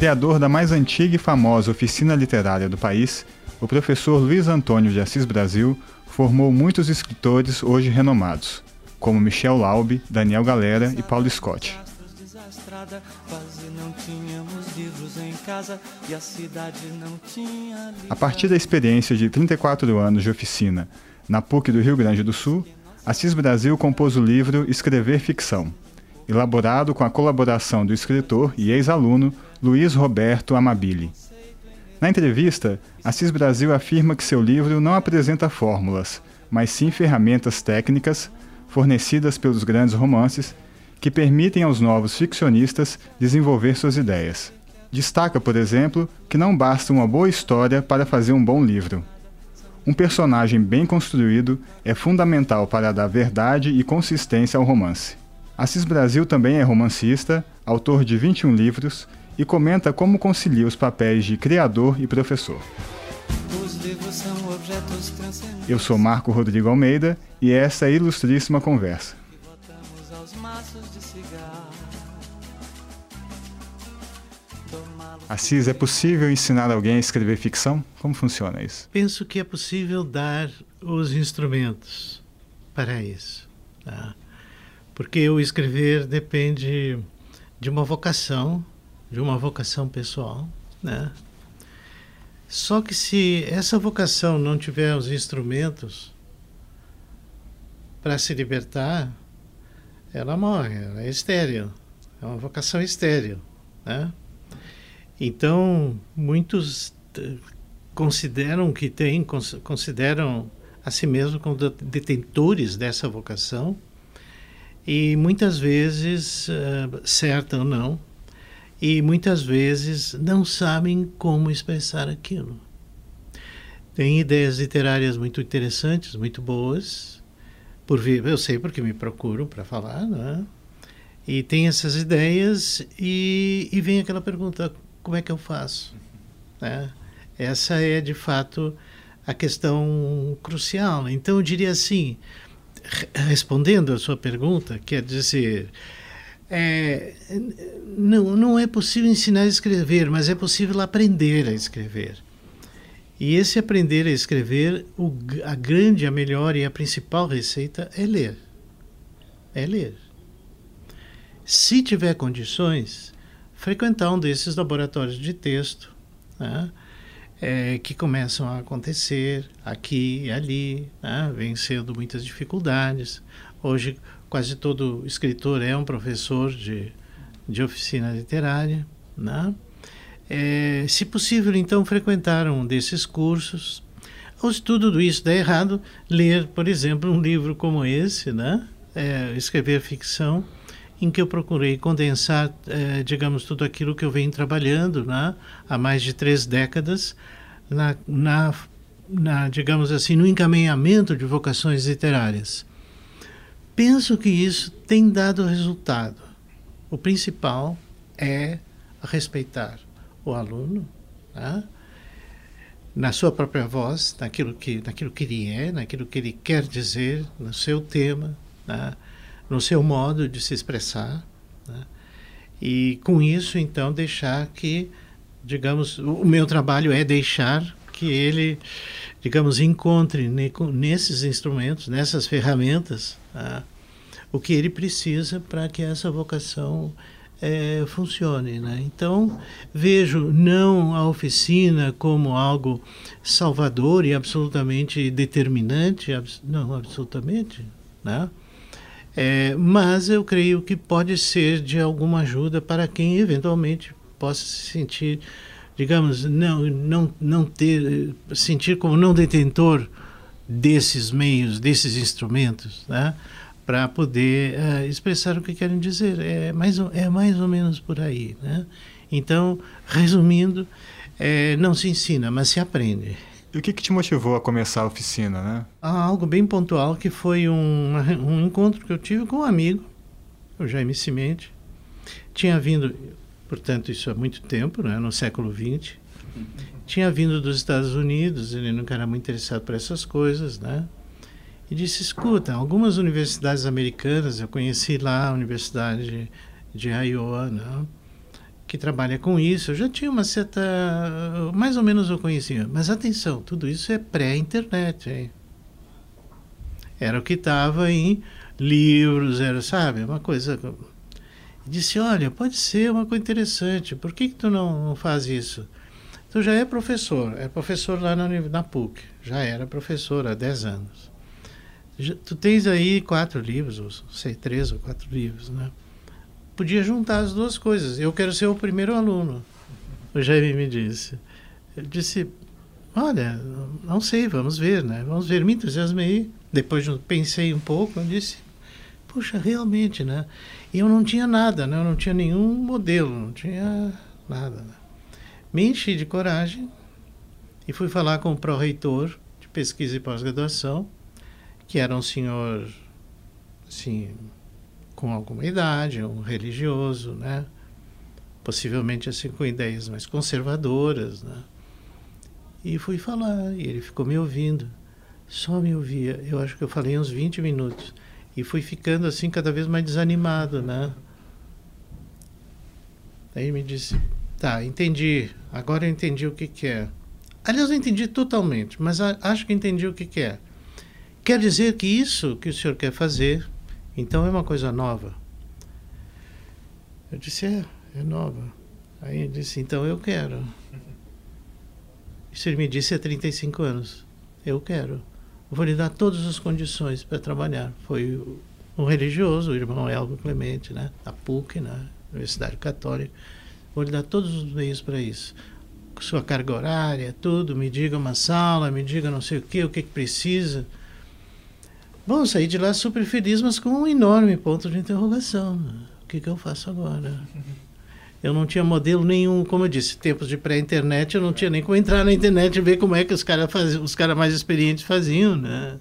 Criador da mais antiga e famosa oficina literária do país, o professor Luiz Antônio de Assis Brasil formou muitos escritores hoje renomados, como Michel Laube, Daniel Galera e Paulo Scott. A partir da experiência de 34 anos de oficina na PUC do Rio Grande do Sul, Assis Brasil compôs o livro Escrever Ficção, elaborado com a colaboração do escritor e ex-aluno Luiz Roberto Amabile. Na entrevista, Assis Brasil afirma que seu livro não apresenta fórmulas, mas sim ferramentas técnicas fornecidas pelos grandes romances que permitem aos novos ficcionistas desenvolver suas ideias. Destaca, por exemplo, que não basta uma boa história para fazer um bom livro. Um personagem bem construído é fundamental para dar verdade e consistência ao romance. Assis Brasil também é romancista, autor de 21 livros e comenta como concilia os papéis de criador e professor. Eu sou Marco Rodrigo Almeida e essa é a ilustríssima conversa. Assis, é possível ensinar alguém a escrever ficção? Como funciona isso? Penso que é possível dar os instrumentos para isso. Tá? Porque o escrever depende de uma vocação, de uma vocação pessoal, né? Só que se essa vocação não tiver os instrumentos para se libertar, ela morre, ela é estéril. É uma vocação estéril, né? Então, muitos consideram que têm, consideram a si mesmos como detentores dessa vocação, e muitas vezes, uh, certa ou não, e muitas vezes não sabem como expressar aquilo. Tem ideias literárias muito interessantes, muito boas, por vir, eu sei porque me procuram para falar, né? E tem essas ideias e, e vem aquela pergunta: como é que eu faço? Né? Essa é de fato a questão crucial. Então eu diria assim, respondendo a sua pergunta, quer dizer, é, não, não é possível ensinar a escrever, mas é possível aprender a escrever. E esse aprender a escrever, o, a grande, a melhor e a principal receita é ler. É ler. Se tiver condições, frequentar um desses laboratórios de texto, né? é, que começam a acontecer aqui e ali, né, vencendo muitas dificuldades. Hoje, quase todo escritor é um professor de, de oficina literária. Né? É, se possível, então, frequentar um desses cursos. Ou se tudo isso der errado, ler, por exemplo, um livro como esse, né? É, escrever ficção, em que eu procurei condensar, eh, digamos, tudo aquilo que eu venho trabalhando né, há mais de três décadas na, na, na, digamos assim, no encaminhamento de vocações literárias. Penso que isso tem dado resultado. O principal é respeitar o aluno, né? na sua própria voz, naquilo que, naquilo que ele é, naquilo que ele quer dizer, no seu tema, né? no seu modo de se expressar. Né? E com isso, então, deixar que, digamos, o meu trabalho é deixar que ele, digamos, encontre nesses instrumentos, nessas ferramentas, tá? O que ele precisa para que essa vocação é, funcione. Né? Então, vejo não a oficina como algo salvador e absolutamente determinante, não, absolutamente, né? É, mas eu creio que pode ser de alguma ajuda para quem eventualmente possa se sentir, digamos, não, não, não ter, sentir como não detentor desses meios, desses instrumentos, né? Para poder uh, expressar o que querem dizer. É mais, é mais ou menos por aí. Né? Então, resumindo, é, não se ensina, mas se aprende. E o que, que te motivou a começar a oficina, né? Ah, algo bem pontual, que foi um, um encontro que eu tive com um amigo, o Jaime Cimente. Tinha vindo, portanto, isso há muito tempo, né, no século XX. Tinha vindo dos Estados Unidos, ele nunca era muito interessado por essas coisas, né? E disse, escuta, algumas universidades americanas, eu conheci lá a Universidade de Iowa, né? que trabalha com isso, eu já tinha uma certa. Mais ou menos eu conhecia. Mas atenção, tudo isso é pré-internet. Era o que estava em livros, era, sabe, uma coisa. Disse: Olha, pode ser uma coisa interessante, por que, que tu não, não faz isso? Tu já é professor, é professor lá na, na PUC, já era professor há 10 anos. Tu tens aí quatro livros, ou sei, três ou quatro livros, né? Podia juntar as duas coisas. Eu quero ser o primeiro aluno, o Jaime me disse. Eu disse, olha, não sei, vamos ver, né? Vamos ver, me entusiasmei. Depois pensei um pouco, eu disse, puxa, realmente, né? E eu não tinha nada, né? Eu não tinha nenhum modelo, não tinha nada. Né? Me enchi de coragem e fui falar com o pró-reitor de pesquisa e pós-graduação, que era um senhor, assim, com alguma idade, um religioso, né? Possivelmente assim com ideias mais conservadoras, né? E fui falar, e ele ficou me ouvindo. Só me ouvia. Eu acho que eu falei uns 20 minutos. E fui ficando assim cada vez mais desanimado, né? Aí ele me disse: Tá, entendi. Agora eu entendi o que, que é. Aliás, eu entendi totalmente, mas acho que entendi o que, que é. Quer dizer que isso que o senhor quer fazer, então é uma coisa nova. Eu disse: É, é nova. Aí ele disse: Então eu quero. Isso ele me disse há 35 anos. Eu quero. Vou lhe dar todas as condições para trabalhar. Foi um religioso, o irmão Elgo Clemente, né? da PUC, na Universidade Católica Vou lhe dar todos os meios para isso. Sua carga horária, tudo, me diga uma sala, me diga não sei o que, o que, que precisa. Bom, saí de lá super feliz, mas com um enorme ponto de interrogação. O que, que eu faço agora? Eu não tinha modelo nenhum, como eu disse, tempos de pré-internet, eu não tinha nem como entrar na internet e ver como é que os caras os cara mais experientes faziam, né?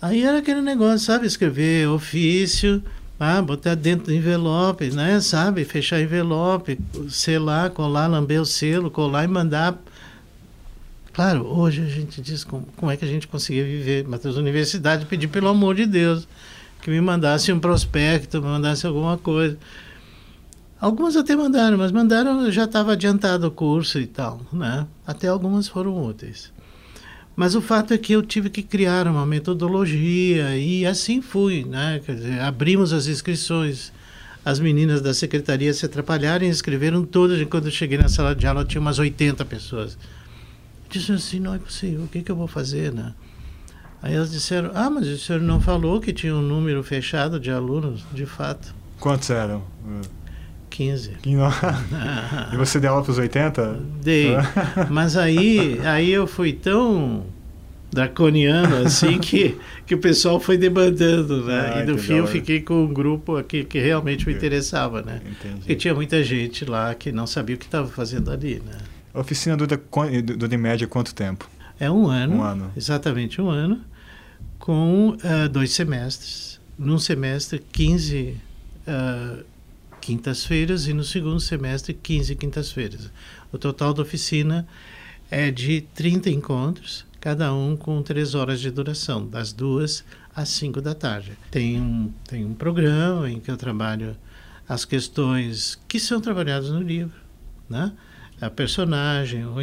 Aí era aquele negócio, sabe, escrever ofício, ah, botar dentro do envelope, né? Sabe? Fechar envelope, selar, colar, lamber o selo, colar e mandar. Claro, hoje a gente diz como, como é que a gente conseguia viver. Mas as universidades pedi pelo amor de Deus que me mandasse um prospecto, me mandasse alguma coisa. Algumas até mandaram, mas mandaram, já estava adiantado o curso e tal, né? Até algumas foram úteis. Mas o fato é que eu tive que criar uma metodologia e assim fui, né? Quer dizer, abrimos as inscrições. As meninas da secretaria se atrapalharam e escreveram todas. Quando eu cheguei na sala de aula, tinha umas 80 pessoas. Disse assim: não é possível, o que, que eu vou fazer, né? Aí elas disseram: ah, mas o senhor não falou que tinha um número fechado de alunos, de fato. Quantos eram? 15. e você deu aula para os 80? Dei. Mas aí, aí eu fui tão draconiano assim que, que o pessoal foi demandando, né? Ah, e no fim eu fiquei com um grupo aqui que realmente me interessava, né? Entendi. Porque tinha muita gente lá que não sabia o que estava fazendo ali, né? A oficina dura, dura em média quanto tempo? É um ano. Um ano. Exatamente um ano, com uh, dois semestres. Num semestre, 15 uh, quintas-feiras e no segundo semestre 15 quintas-feiras. O total da oficina é de 30 encontros, cada um com três horas de duração, das duas às cinco da tarde. Tem um, tem um programa em que eu trabalho as questões que são trabalhadas no livro, né? A personagem, o,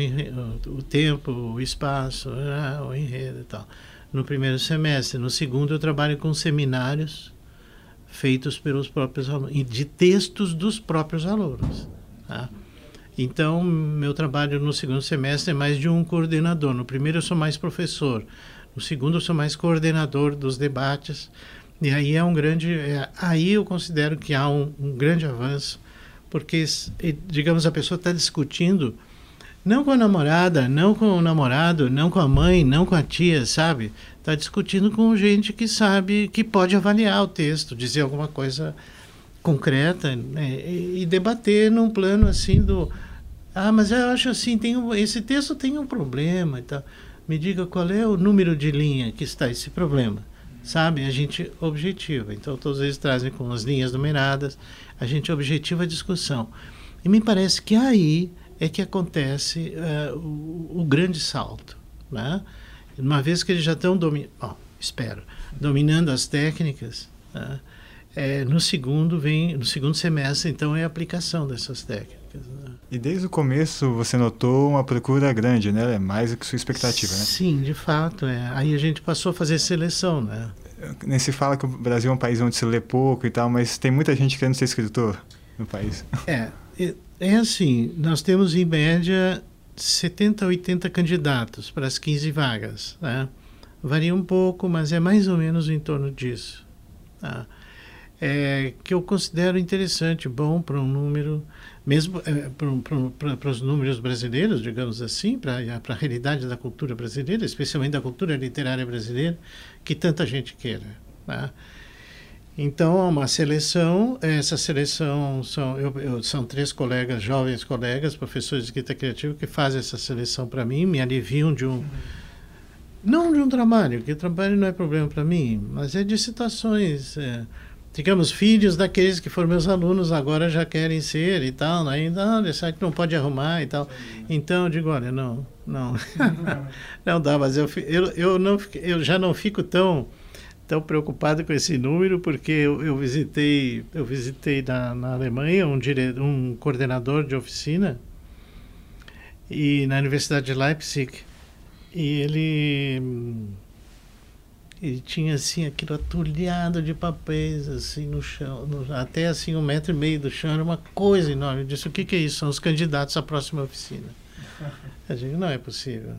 o tempo, o espaço, né? o enredo e tal. No primeiro semestre. No segundo, eu trabalho com seminários feitos pelos próprios alunos, de textos dos próprios alunos. Tá? Então, meu trabalho no segundo semestre é mais de um coordenador. No primeiro, eu sou mais professor. No segundo, eu sou mais coordenador dos debates. E aí é um grande. É, aí eu considero que há um, um grande avanço, porque, digamos, a pessoa está discutindo não com a namorada, não com o namorado, não com a mãe, não com a tia, sabe? Está discutindo com gente que sabe, que pode avaliar o texto, dizer alguma coisa concreta né? e, debater num plano assim do ah, mas eu acho assim, tem um, esse texto tem um problema e tal. Me diga qual é o número de linha que está esse problema. Sabe? A gente objetiva. Então, todos eles trazem com as linhas numeradas, a gente objetiva a discussão. E me parece que aí é que acontece uh, o, o, grande salto. Né? Uma vez que eles já estão dominando, oh, espero, dominando as técnicas, né? É, no segundo vem, no segundo semestre, então, é a aplicação dessas técnicas. Né? E desde o começo você notou uma procura grande, né? É mais do que sua expectativa, né? Sim, de fato. É. Aí a gente passou a fazer seleção, né? Nem se fala que o Brasil é um país onde se lê pouco e tal, mas tem muita gente querendo ser escritor no país. É, é assim, nós temos em média 70, 80 candidatos para as 15 vagas, né? Varia um pouco, mas é mais ou menos em torno disso. Tá? É, que eu considero interessante, bom para um número, mesmo é, para os números brasileiros, digamos assim, para a realidade da cultura brasileira, especialmente da cultura literária brasileira, que tanta gente queira. Tá? Então, uma seleção, essa seleção são, eu, eu, são três colegas, jovens colegas, professores de escrita criativa, que fazem essa seleção para mim, me aliviam de um. Não de um trabalho, que trabalho não é problema para mim, mas é de situações. É, digamos, filhos daqueles que foram meus alunos agora já querem ser e tal, né? ainda ah, que não pode arrumar e tal. Então eu digo, olha, não, não, não dá, mas eu, eu, eu, não, eu já não fico tão tão preocupado com esse número porque eu, eu visitei eu visitei na, na Alemanha um, dire, um coordenador de oficina e na Universidade de Leipzig e ele ele tinha assim aquilo atulhado de papéis assim no chão no, até assim um metro e meio do chão era uma coisa enorme eu disse o que, que é isso são os candidatos à próxima oficina eu digo não é possível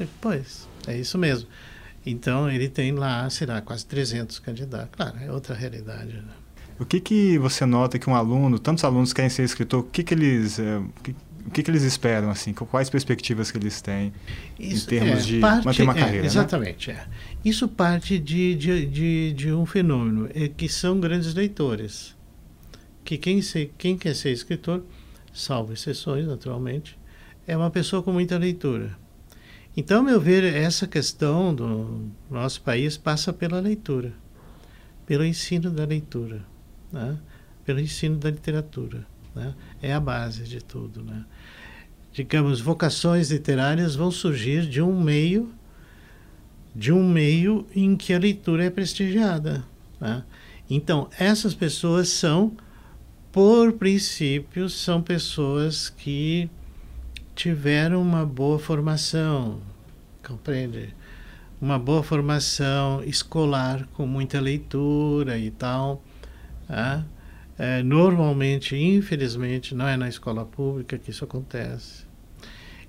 eu, pois é isso mesmo então, ele tem lá, será, quase 300 candidatos. Claro, é outra realidade. Né? O que, que você nota que um aluno, tantos alunos querem ser escritor, o que, que eles... É, o que, que eles esperam, assim? Quais perspectivas que eles têm Isso, em termos é, de parte, manter uma é, carreira? Né? Exatamente, né? é. Isso parte de, de, de, de, um fenômeno, é que são grandes leitores. Que quem, se, quem quer ser escritor, salvo exceções, naturalmente, é uma pessoa com muita leitura. Então, meu ver, essa questão do nosso país passa pela leitura, pelo ensino da leitura, né? pelo ensino da literatura. Né? É a base de tudo. Né? Digamos, vocações literárias vão surgir de um meio, de um meio em que a leitura é prestigiada. Né? Então, essas pessoas são, por princípio, são pessoas que tiveram uma boa formação, compreende? Uma boa formação escolar com muita leitura e tal. Tá? É, normalmente, infelizmente, não é na escola pública que isso acontece.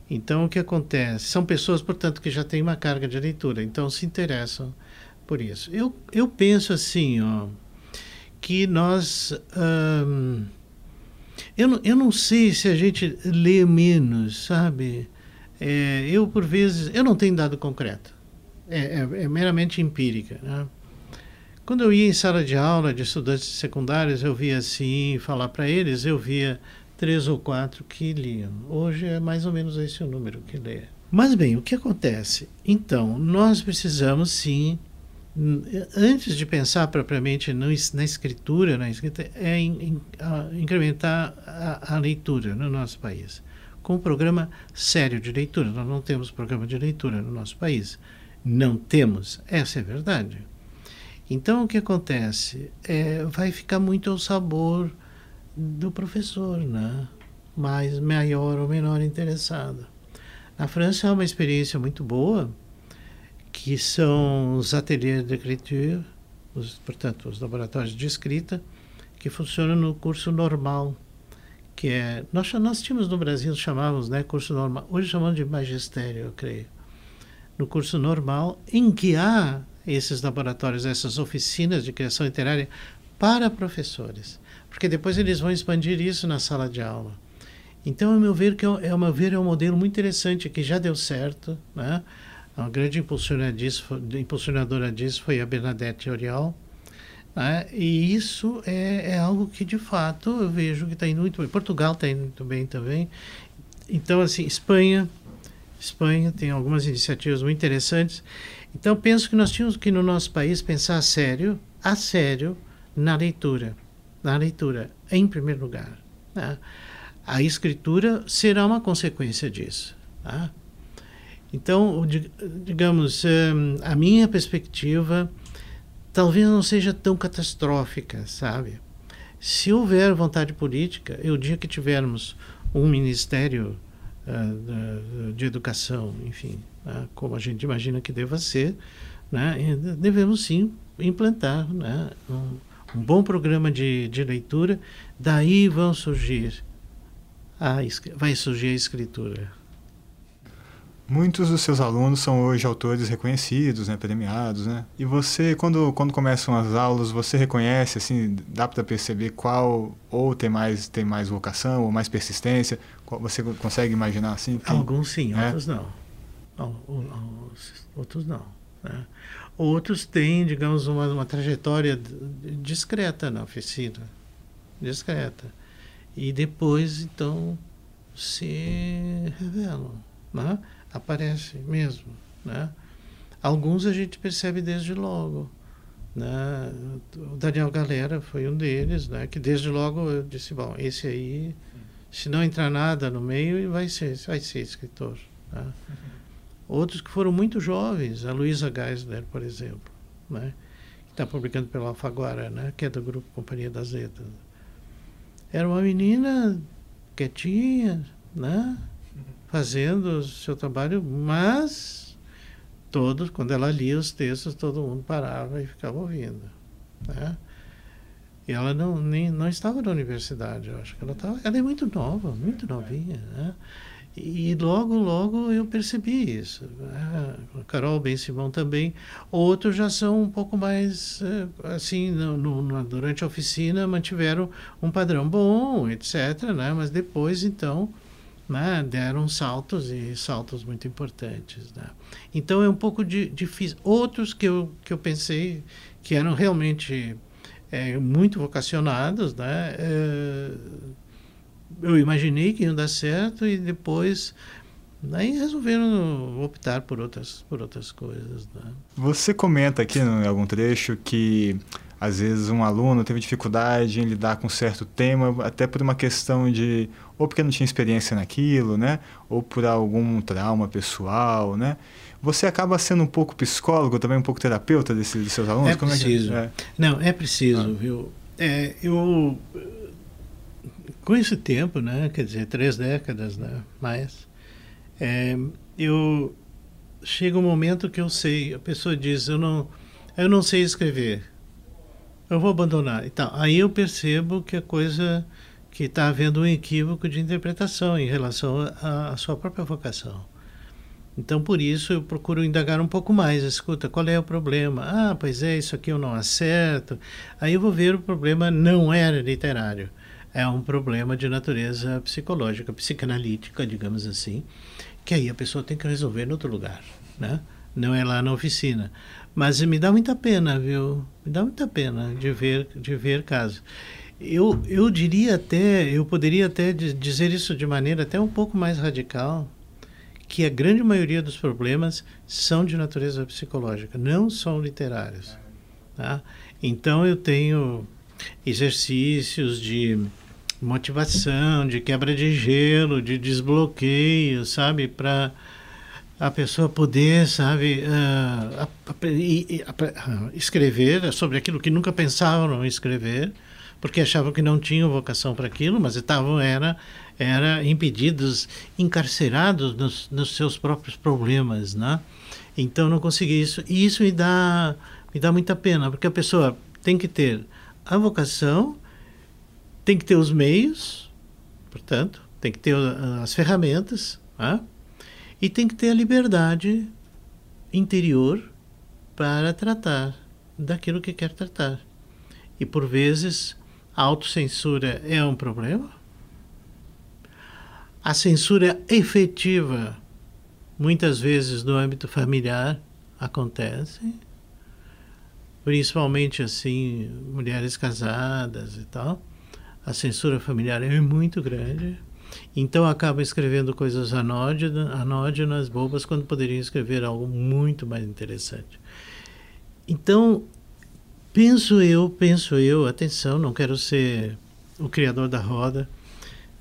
Então, o que acontece? São pessoas, portanto, que já têm uma carga de leitura, então se interessam por isso. Eu, eu penso assim, ó, que nós. Hum, eu, não, eu não sei se a gente lê menos, sabe? É, eu, por vezes, eu não tenho dado concreto. É, é, é meramente empírica. Né? Quando eu ia em sala de aula de estudantes secundários, eu via assim, falar para eles, eu via três ou quatro que liam. Hoje é mais ou menos esse o número que lê. Mas bem, o que acontece? Então, nós precisamos sim antes de pensar propriamente no, na escritura, na escrita, é in, in, incrementar a, a, leitura no nosso país. Com um programa sério de leitura. Nós não temos programa de leitura no nosso país. Não temos, essa é a verdade. Então, o que acontece? É, vai ficar muito ao sabor do professor, né? mais maior ou menor interessado. Na França é uma experiência muito boa, que são os ateliês de écriture, os, portanto, os laboratórios de escrita, que funcionam no curso normal, que é nós nós tínhamos no Brasil chamávamos, né, curso normal. Hoje chamamos de magistério, eu creio. No curso normal, em que há esses laboratórios, essas oficinas de criação literária para professores, porque depois eles vão expandir isso na sala de aula. Então, ao meu ver, que é, ao meu ver, é um modelo muito interessante que já deu certo, né? A grande impulsionadora disso foi a Bernadette Oriol. Né? E isso é, é, algo que, de fato, eu vejo que está indo muito bem. Portugal está indo muito bem também. Então, assim, Espanha, Espanha tem algumas iniciativas muito interessantes. Então, penso que nós tínhamos que, no nosso país, pensar a sério, a sério, na leitura. Na leitura, em primeiro lugar. Né? A escritura será uma consequência disso. Tá? Então, digamos, a minha perspectiva talvez não seja tão catastrófica, sabe? Se houver vontade política, e o dia que tivermos um ministério uh, de educação, enfim, uh, como a gente imagina que deva ser, né, devemos sim implantar né, um, um, bom programa de, de leitura. Daí vão surgir a, vai surgir a escritura. Muitos dos seus alunos são hoje autores reconhecidos, né, premiados, né? E você, quando, quando começam as aulas, você reconhece, assim, dá para perceber qual ou tem mais tem mais vocação ou mais persistência? Você consegue imaginar assim? Quem, Alguns sim, é? outros não. Outros não. Né? Outros têm, digamos, uma, uma trajetória discreta na oficina, discreta, e depois então se revelam, né? aparece mesmo. Né? Alguns a gente percebe desde logo. Né? O Daniel Galera foi um deles, né? que desde logo eu disse, bom, esse aí, se não entrar nada no meio, vai ser, vai ser escritor. Né? Outros que foram muito jovens, a Luísa Geisler, por exemplo, né? que está publicando pela Alfaguara, né? que é do grupo Companhia das Letras. Era uma menina quietinha, né? fazendo o seu trabalho, mas todos, quando ela lia os textos, todo mundo parava e ficava ouvindo. Né? E ela não, nem, não estava na universidade, eu acho que ela estava. Ela é muito nova, muito novinha. Né? E logo, logo eu percebi isso. Né? Carol Ben Simão também. Outros já são um pouco mais, eh, assim, no, no, durante a oficina mantiveram um padrão bom, etc. Né? Mas depois, então, né, deram saltos e saltos muito importantes. Né? Então é um pouco difícil. Outros que eu, que eu pensei que eram realmente é, muito vocacionados, né, é, eu imaginei que iam dar certo e depois Daí resolveram optar por outras, por outras coisas. Né? Você comenta aqui em algum trecho que às vezes um aluno teve dificuldade em lidar com certo tema, até por uma questão de ou porque não tinha experiência naquilo, né? Ou por algum trauma pessoal, né? Você acaba sendo um pouco psicólogo, também um pouco terapeuta desses, dos seus alunos? É Como preciso. É que... é? Não, é preciso, ah. viu? É, eu com esse tempo, né? Quer dizer, três décadas, né? Mais, é, eu chega um momento que eu sei, a pessoa diz, eu não, eu não sei escrever eu vou abandonar. Então, aí eu percebo que a coisa que está havendo um equívoco de interpretação em relação à sua própria vocação. Então, por isso, eu procuro indagar um pouco mais. Escuta, qual é o problema? Ah, pois é, isso aqui eu não acerto. Aí eu vou ver o problema não era literário. É um problema de natureza psicológica, psicanalítica, digamos assim, que aí a pessoa tem que resolver em outro lugar, né? Não é lá na oficina. Mas me dá muita pena, viu? Me dá muita pena de ver, de ver casos. Eu, eu diria até, eu poderia até dizer isso de maneira até um pouco mais radical, que a grande maioria dos problemas são de natureza psicológica, não são literários. Tá? Então eu tenho exercícios de motivação, de quebra de gelo, de desbloqueio, sabe, para a pessoa poder, sabe, uh, escrever sobre aquilo que nunca pensavam escrever, porque achavam que não tinham vocação para aquilo, mas estavam era era impedidos, encarcerados nos, nos, seus próprios problemas, né? Então não consegui isso e isso me dá me dá muita pena, porque a pessoa tem que ter a vocação, tem que ter os meios, portanto, tem que ter as ferramentas, né? e tem que ter a liberdade interior para tratar daquilo que quer tratar. E por vezes a autocensura é um problema. A censura efetiva, muitas vezes no âmbito familiar, acontece, principalmente assim, mulheres casadas e tal. A censura familiar é muito grande. Então acaba escrevendo coisas anódinas, bobas, quando poderia escrever algo muito mais interessante. Então, penso eu, penso eu, atenção, não quero ser o criador da roda,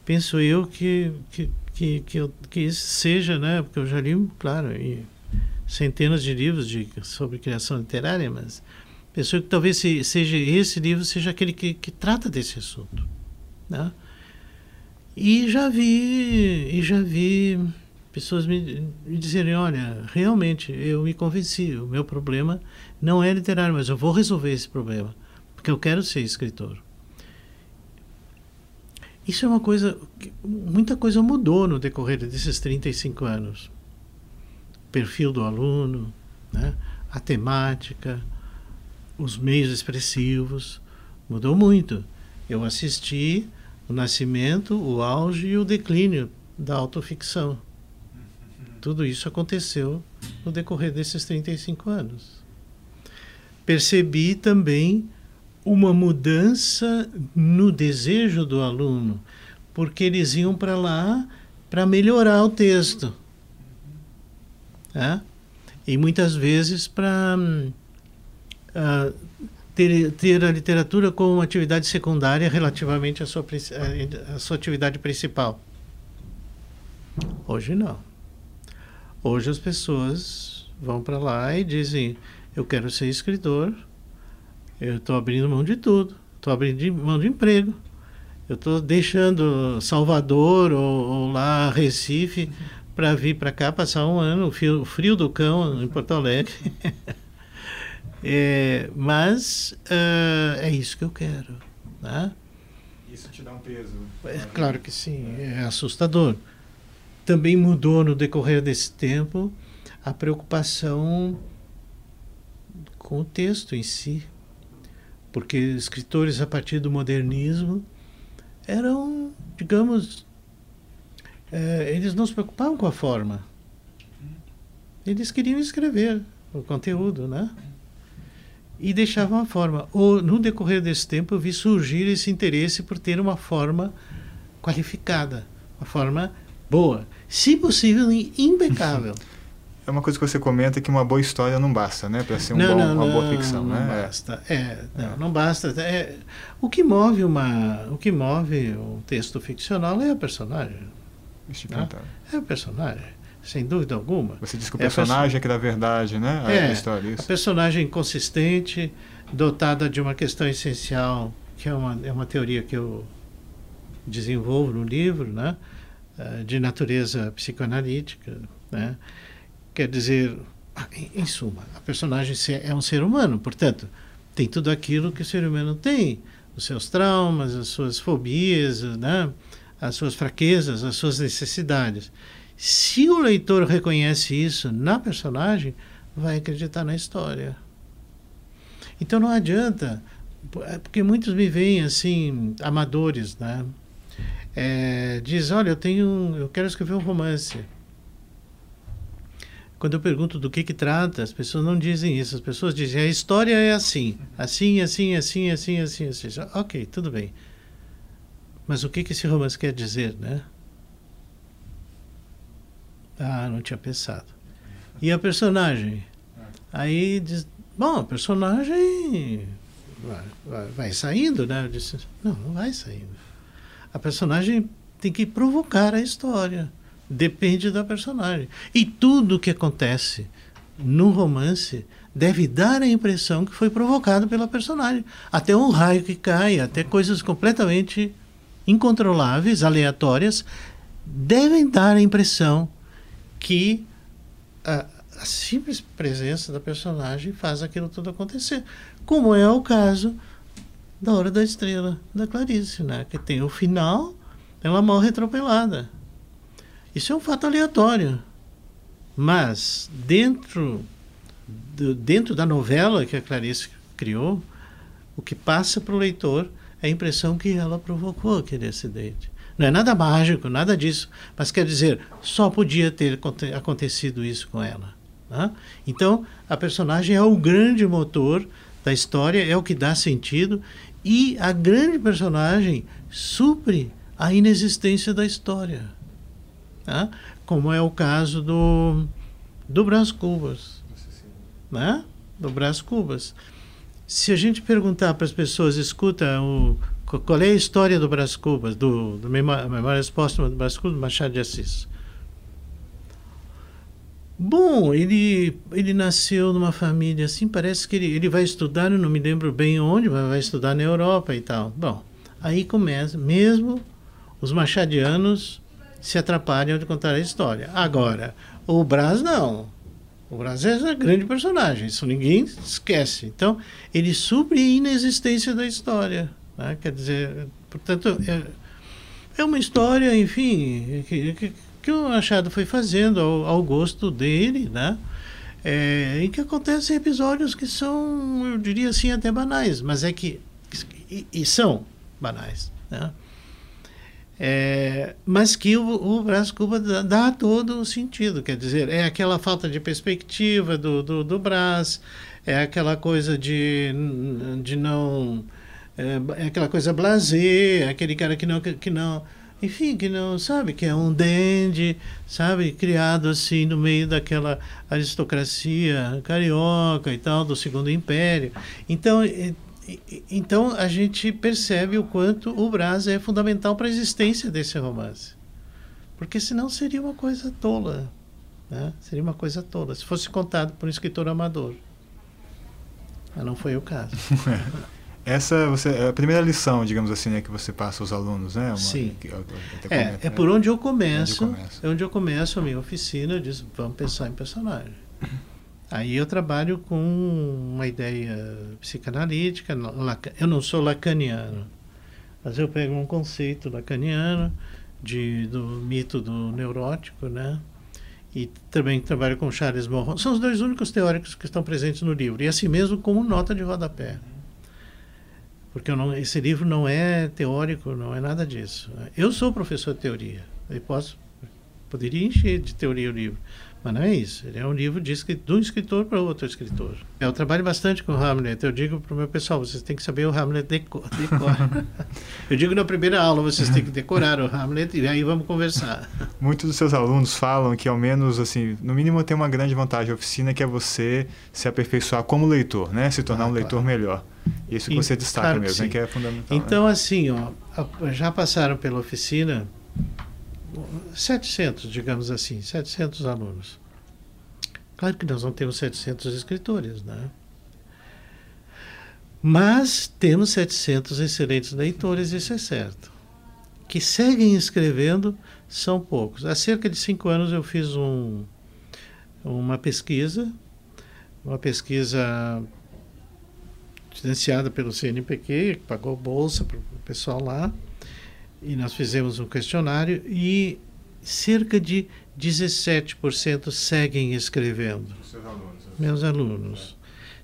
penso eu que, que, que, que, que isso seja, né, porque eu já li, claro, centenas de livros de, sobre criação literária, mas Pensou que talvez seja esse livro seja aquele que, que trata desse assunto. Né? E já vi, e já vi pessoas me, me dizerem, olha, realmente eu me convenci, o meu problema não é literário, mas eu vou resolver esse problema, porque eu quero ser escritor. Isso é uma coisa, muita coisa mudou no decorrer desses 35 anos. O perfil do aluno, né? a temática, os meios expressivos, mudou muito. Eu assisti o nascimento, o auge e o declínio da autoficção. Tudo isso aconteceu no decorrer desses 35 anos. Percebi também uma mudança no desejo do aluno, porque eles iam para lá para melhorar o texto. É? E muitas vezes para uh, ter, ter a literatura como uma atividade secundária relativamente à sua, à sua atividade principal. Hoje não. Hoje as pessoas vão para lá e dizem: Eu quero ser escritor, eu estou abrindo mão de tudo, estou abrindo mão de emprego, eu estou deixando Salvador ou, ou lá Recife para vir para cá passar um ano, o frio, frio do cão em Porto Alegre. É, mas uh, é isso que eu quero. Né? Isso te dá um peso? É, claro que sim, é assustador. Também mudou no decorrer desse tempo a preocupação com o texto em si. Porque escritores a partir do modernismo eram, digamos, é, eles não se preocupavam com a forma. Eles queriam escrever o conteúdo, né? E deixava uma forma. Ou, no decorrer desse tempo, eu vi surgir esse interesse por ter uma forma qualificada, uma forma boa, se possível, impecável. É uma coisa que você comenta que uma boa história não basta, né, para ser um não, bom, não, uma boa ficção, não né? Basta. É, não, não basta. É, o que move uma, o que move um texto ficcional é a personagem. Né? É o personagem sem dúvida alguma. Você disse que o personagem é, que dá verdade, né? A, é, história, isso. a personagem consistente, dotada de uma questão essencial, que é uma, é uma teoria que eu desenvolvo no livro, né? Eh, de natureza psicoanalítica, né? Quer dizer, em suma, a personagem é um ser humano, portanto, tem tudo aquilo que o ser humano tem, os seus traumas, as suas fobias, né? as suas fraquezas, as suas necessidades. Se o leitor reconhece isso na personagem, vai acreditar na história. Então não adianta, é porque muitos me veem assim, amadores, né? É, diz, olha, eu tenho, eu quero escrever um romance. Quando eu pergunto do que que trata, as pessoas não dizem isso. As pessoas dizem, a história é assim, assim, assim, assim, assim, assim, assim. Ok, tudo bem. Mas o que que esse romance quer dizer, né? Ah, não tinha pensado. E a personagem? Aí diz, bom, a personagem vai, vai, vai saindo, né? Eu disse, não, não vai saindo. A personagem tem que provocar a história. Depende da personagem. E tudo que acontece no romance deve dar a impressão que foi provocado pela personagem. Até um raio que cai, até coisas completamente incontroláveis, aleatórias, devem dar a impressão que a, a, simples presença da personagem faz aquilo tudo acontecer. Como é o caso da Hora da Estrela, da Clarice, né? que tem o final, ela morre atropelada. Isso é um fato aleatório. Mas, dentro, do, dentro da novela que a Clarice criou, o que passa para o leitor é a impressão que ela provocou aquele acidente. Não é nada mágico, nada disso. Mas quer dizer, só podia ter acontecido isso com ela. Né? Então, a personagem é o grande motor da história, é o que dá sentido, e a grande personagem supre a inexistência da história. Né? Como é o caso do, do Brás Cubas. Né? Do Brás Cubas. Se a gente perguntar para as pessoas, escuta, o, qual é a história do Brás Cubas, do, do Memórias Póstumas do Brás Cubas, do Machado de Assis? Bom, ele, ele nasceu numa família assim, parece que ele, ele vai estudar, eu não me lembro bem onde, mas vai estudar na Europa e tal. Bom, aí começa, mesmo os machadianos se atrapalham de contar a história. Agora, o Brás não. O Brás é um grande personagem, isso ninguém esquece. Então, ele supre a inexistência da história. Né? Quer dizer, portanto, é, é uma história, enfim, que, que, que o Machado foi fazendo ao, ao gosto dele, né? É, em que acontecem episódios que são, eu diria assim, até banais, mas é que. E, e são banais, né? É, mas que o, o Brás Cuba dá, dá, todo o sentido, quer dizer, é aquela falta de perspectiva do, do, do Brás, é aquela coisa de, de não. É, é aquela coisa blazer, aquele cara que não, que não enfim, que não sabe, que é um dandy, sabe, criado assim no meio daquela aristocracia carioca e tal do Segundo Império. Então, então a gente percebe o quanto o Brás é fundamental para a existência desse romance, porque senão seria uma coisa tola, né? Seria uma coisa tola se fosse contado por um escritor amador. Mas não foi o caso. Essa você, é a primeira lição, digamos assim, né, que você passa aos alunos, né? Uma, Sim. Que, é, é por onde eu começo. Onde eu começo. É onde eu começo a minha oficina. Eu disse, vamos pensar em personagem. Aí eu trabalho com uma ideia psicanalítica. Eu não sou lacaniano, mas eu pego um conceito lacaniano de, do mito do neurótico, né? E também trabalho com Charles Morron. São os dois únicos teóricos que estão presentes no livro. E assim mesmo como nota de rodapé porque não, esse livro não é teórico, não é nada disso. Eu sou professor de teoria, eu posso, poderia encher de teoria o livro, mas não é isso. Ele é um livro de, de um escritor para outro escritor. Eu trabalho bastante com Hamlet. Eu digo para o meu pessoal, vocês têm que saber o Hamlet decor. decor. eu digo na primeira aula, vocês têm que decorar o Hamlet e aí vamos conversar. Muitos dos seus alunos falam que ao menos, assim, no mínimo tem uma grande vantagem da oficina que é você se aperfeiçoar como leitor, né? Se tornar ah, um claro. leitor melhor. Isso que você destaca claro mesmo, que, né? que é fundamental. Né? Então, né? assim, ó, já passaram pela oficina 700, digamos assim, 700 alunos. Claro que nós não temos 700 escritores, né? Mas temos 700 excelentes leitores, isso é certo. Que seguem escrevendo são poucos. Há cerca de cinco anos eu fiz um, uma pesquisa, uma pesquisa financiada pelo CNPq, que pagou bolsa para o pessoal lá, e nós fizemos um questionário e cerca de 17% seguem escrevendo. Alunos, Meus alunos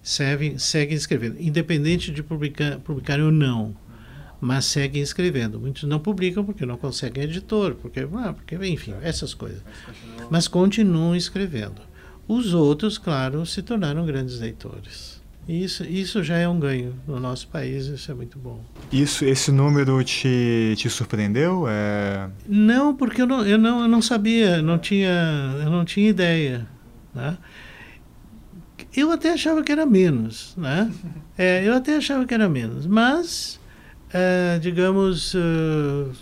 seguem, seguem escrevendo, independente de publicar, publicarem ou não, mas seguem escrevendo. Muitos não publicam porque não conseguem editor, porque, ah, porque enfim, essas coisas. Mas continuam escrevendo. Os outros, claro, se tornaram grandes leitores. Isso, isso já é um ganho no nosso país, isso é muito bom. Isso, esse número te, te surpreendeu? É... Não, porque eu não, eu não, eu não sabia, não tinha, eu não tinha ideia. Né? Eu até achava que era menos, né? É, eu até achava que era menos, mas, é, digamos, uh,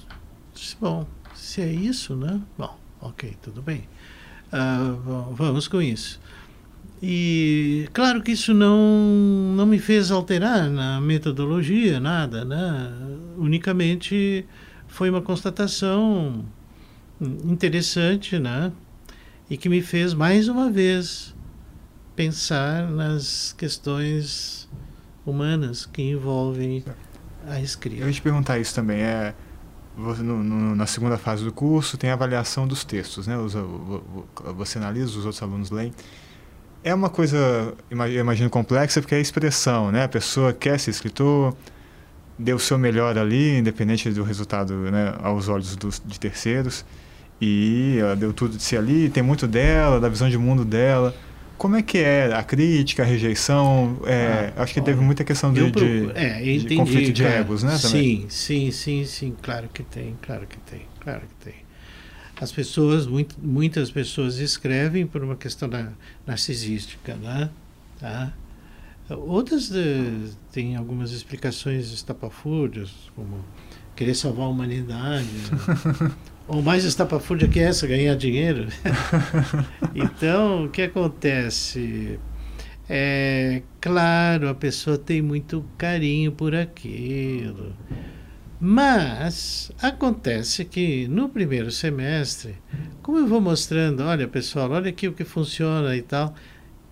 bom, se é isso, né? Bom, ok, tudo bem. Uh, vamos com isso. E claro que isso não, não me fez alterar na metodologia, nada, né? Unicamente foi uma constatação interessante, né? E que me fez mais uma vez pensar nas questões humanas que envolvem a escrita. Eu ia te perguntar isso também. É, no, no, na segunda fase do curso tem a avaliação dos textos, né? Os, você analisa, os outros alunos leem. É uma coisa, eu imagino, complexa, porque é a expressão, né? A pessoa quer ser escritor, deu o seu melhor ali, independente do resultado né, aos olhos dos, de terceiros, e ela deu tudo de si ali, tem muito dela, da visão de mundo dela. Como é que é a crítica, a rejeição? É, ah, acho que teve muita questão de, de, é, entendi, de conflito de egos, né? Também. Sim, sim, sim, sim, claro que tem, claro que tem, claro que tem. As pessoas, muito, muitas pessoas escrevem por uma questão da, narcisística, né? Tá? Outras de, têm algumas explicações estapafúrdias, como querer salvar a humanidade, ou mais estapafúrdia que essa, ganhar dinheiro. então, o que acontece? É claro, a pessoa tem muito carinho por aquilo. Mas acontece que no primeiro semestre, como eu vou mostrando, olha pessoal, olha aqui o que funciona e tal,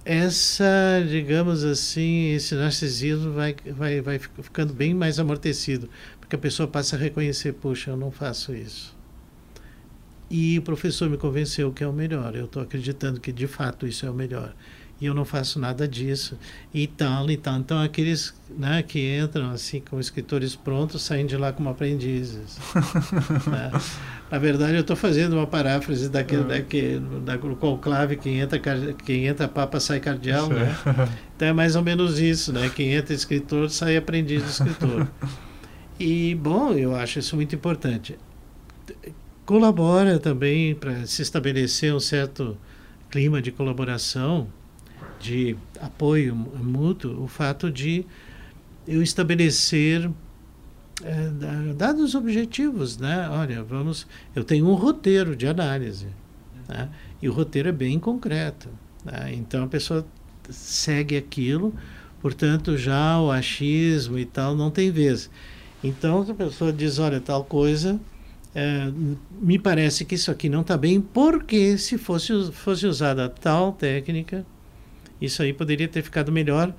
essa, digamos assim, esse narcisismo vai, vai, vai ficando bem mais amortecido, porque a pessoa passa a reconhecer, puxa, eu não faço isso. E o professor me convenceu que é o melhor. Eu estou acreditando que de fato isso é o melhor. E eu não faço nada disso. E tal, e tal. Então, aqueles né, que entram assim como escritores prontos saem de lá como aprendizes. né? Na verdade, eu estou fazendo uma paráfrase daquele, uhum. daquele da conclave, quem entra, quem entra papa sai cardeal. Né? Então, é mais ou menos isso. Né? Quem entra escritor sai aprendiz de escritor. E, bom, eu acho isso muito importante colabora também para se estabelecer um certo clima de colaboração, de apoio mútuo, o fato de eu estabelecer é, dados objetivos, né? Olha, vamos, eu tenho um roteiro de análise, né? e o roteiro é bem concreto. Né? Então a pessoa segue aquilo, portanto já o achismo e tal não tem vez. Então a pessoa diz, olha, tal coisa é, me parece que isso aqui não está bem, porque se fosse, fosse usada tal técnica, isso aí poderia ter ficado melhor.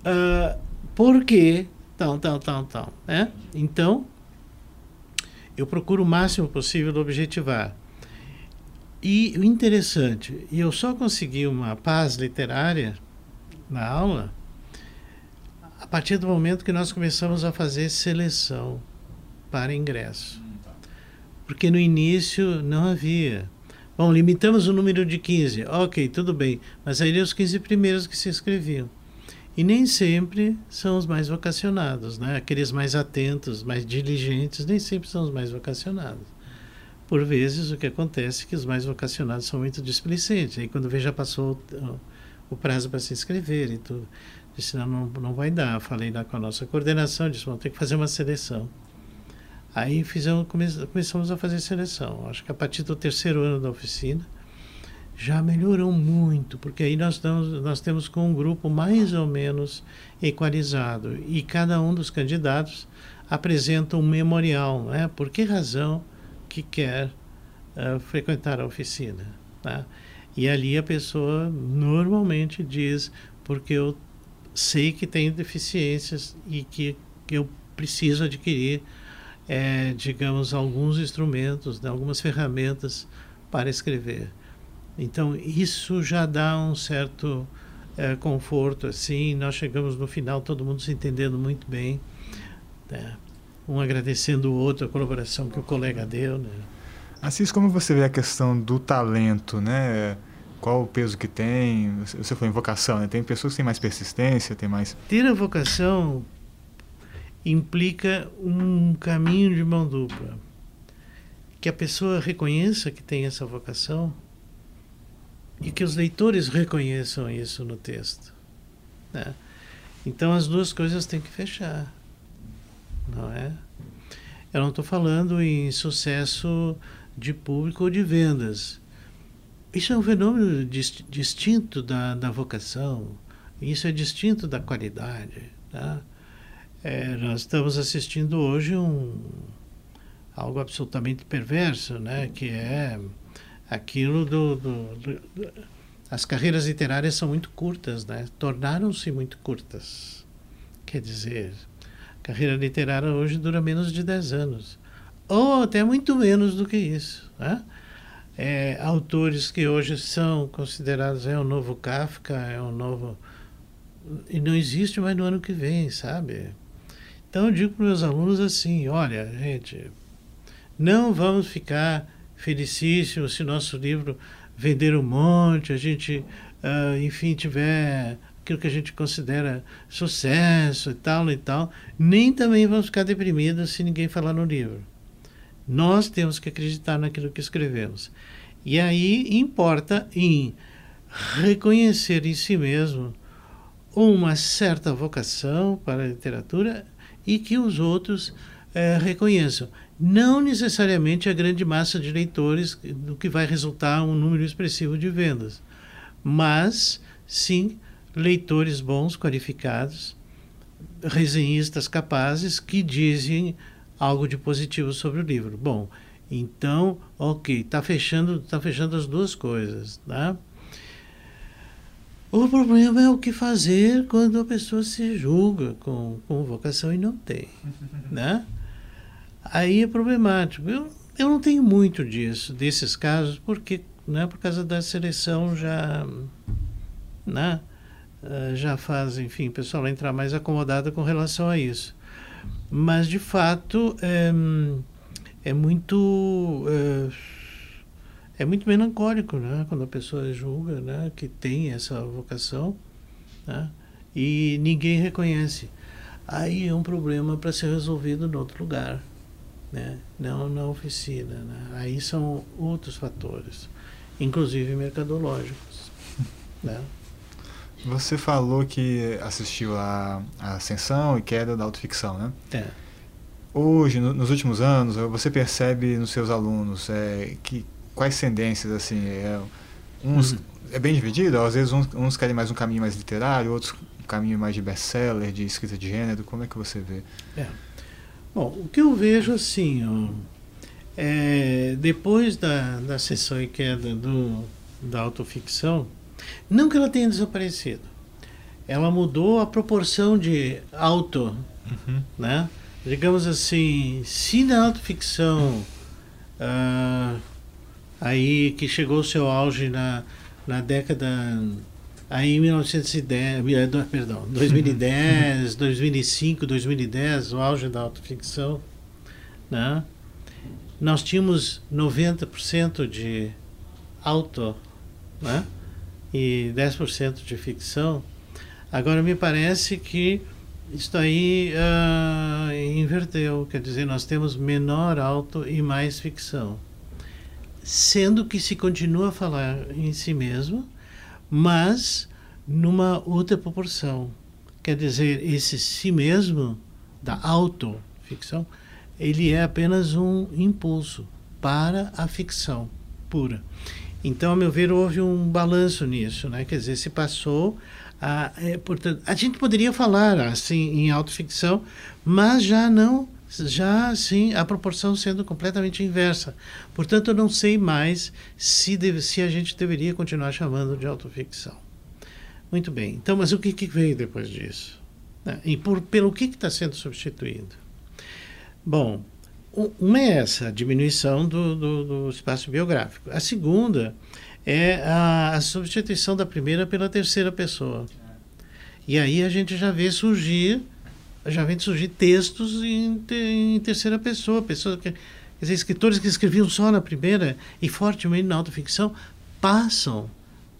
Uh, porque tal, tal, tal, tal. Né? Então, eu procuro o máximo possível objetivar. E o interessante, e eu só consegui uma paz literária na aula a partir do momento que nós começamos a fazer seleção para ingresso. Porque no início não havia. Bom, limitamos o número de 15. Ok, tudo bem. Mas aí os 15 primeiros que se inscreviam. E nem sempre são os mais vocacionados, né? Aqueles mais atentos, mais diligentes, nem sempre são os mais vocacionados. Por vezes o que acontece é que os mais vocacionados são muito displicentes. Aí quando vê já passou o, o prazo para se inscrever e tudo. Disse, não, não, não vai dar. Falei lá com a nossa coordenação, disse, vamos ter que fazer uma seleção. Aí fizemos, começamos a fazer seleção. Acho que a partir do terceiro ano da oficina já melhorou muito, porque aí nós, damos, nós temos com um grupo mais ou menos equalizado e cada um dos candidatos apresenta um memorial, né? por que razão que quer uh, frequentar a oficina. Né? E ali a pessoa normalmente diz, porque eu sei que tenho deficiências e que, que eu preciso adquirir é, digamos, alguns instrumentos, né, algumas ferramentas para escrever. Então, isso já dá um certo é, conforto, assim, nós chegamos no final, todo mundo se entendendo muito bem, né, um agradecendo o outro, a colaboração que o colega deu. Né. Assis, como você vê a questão do talento, né? Qual o peso que tem? Você foi em vocação, né? Tem pessoas que têm mais persistência, tem mais... Ter a vocação implica um caminho de mão dupla. Que a pessoa reconheça que tem essa vocação e que os leitores reconheçam isso no texto. Né? Então as duas coisas têm que fechar, não é? Eu não estou falando em sucesso de público ou de vendas. Isso é um fenômeno dist distinto da, da vocação, isso é distinto da qualidade. Tá? É, nós estamos assistindo hoje um algo absolutamente perverso, né? Que é aquilo do, do, do as carreiras literárias são muito curtas, né? Tornaram-se muito curtas. Quer dizer, a carreira literária hoje dura menos de 10 anos. Ou até muito menos do que isso. Né? É, autores que hoje são considerados é o novo Kafka, é o novo. E não existe mais no ano que vem, sabe? Então eu digo para meus alunos assim: olha, gente, não vamos ficar felicíssimos se nosso livro vender um monte, a gente, uh, enfim, tiver aquilo que a gente considera sucesso e tal e tal, nem também vamos ficar deprimidos se ninguém falar no livro. Nós temos que acreditar naquilo que escrevemos. E aí importa em reconhecer em si mesmo uma certa vocação para a literatura e que os outros é, reconheçam. Não necessariamente a grande massa de leitores, do que vai resultar um número expressivo de vendas, mas sim leitores bons, qualificados, resenhistas capazes que dizem algo de positivo sobre o livro. Bom, então, ok, está fechando, tá fechando as duas coisas, tá? O problema é o que fazer quando a pessoa se julga com, com vocação e não tem, né? Aí é problemático. Eu, eu não tenho muito disso, desses casos, porque, né, por causa da seleção já, né? Eh, já faz, enfim, o pessoal entrar mais acomodado com relação a isso. Mas, de fato, é, é muito. É, é muito melancólico, né? Quando a pessoa julga, né? Que tem essa vocação, né? E ninguém reconhece. Aí é um problema para ser resolvido em outro lugar, né? Não na oficina, né? Aí são outros fatores, inclusive mercadológicos, né? Você falou que assistiu a, a Ascensão e Queda da Autoficção, né? É. Hoje, no, nos últimos anos, você percebe nos seus alunos é, que quais tendências assim é, uns uhum. é bem dividido às vezes uns, uns, querem mais um caminho mais literário outros um caminho mais de best-seller de escrita de gênero como é que você vê é. bom o que eu vejo assim ó, é, depois da, da sessão e queda do, da autoficção não que ela tenha desaparecido. Ela mudou a proporção de auto, uhum. né? Digamos assim, se na autoficção uh, aí que chegou ao seu auge na, na década aí em 1910, eh, perdão, 2010, 2005, 2010, o auge da autoficção, né? Nós tínhamos 90% de auto, né? e 10% de ficção. Agora, me parece que isso aí uh, inverteu, quer dizer, nós temos menor alto e mais ficção. Sendo que se continua a falar em si mesmo, mas numa outra proporção. Quer dizer, esse si mesmo da autoficção, ele é apenas um impulso para a ficção pura. Então, a meu ver, houve um balanço nisso, né? Quer dizer, se passou a, é, portanto, a gente poderia falar assim em autoficção, mas já não, já assim a proporção sendo completamente inversa. Portanto, eu não sei mais se deve, se a gente deveria continuar chamando de autoficção. Muito bem. Então, mas o que, que veio depois disso? Né? E por, pelo que está sendo substituído? Bom, uma é essa, a diminuição do, do, do, espaço biográfico. A segunda é a, a, substituição da primeira pela terceira pessoa. E aí a gente já vê surgir, já vê surgir textos em, em terceira pessoa, pessoas que, dizer, escritores que escreviam só na primeira e fortemente na autoficção passam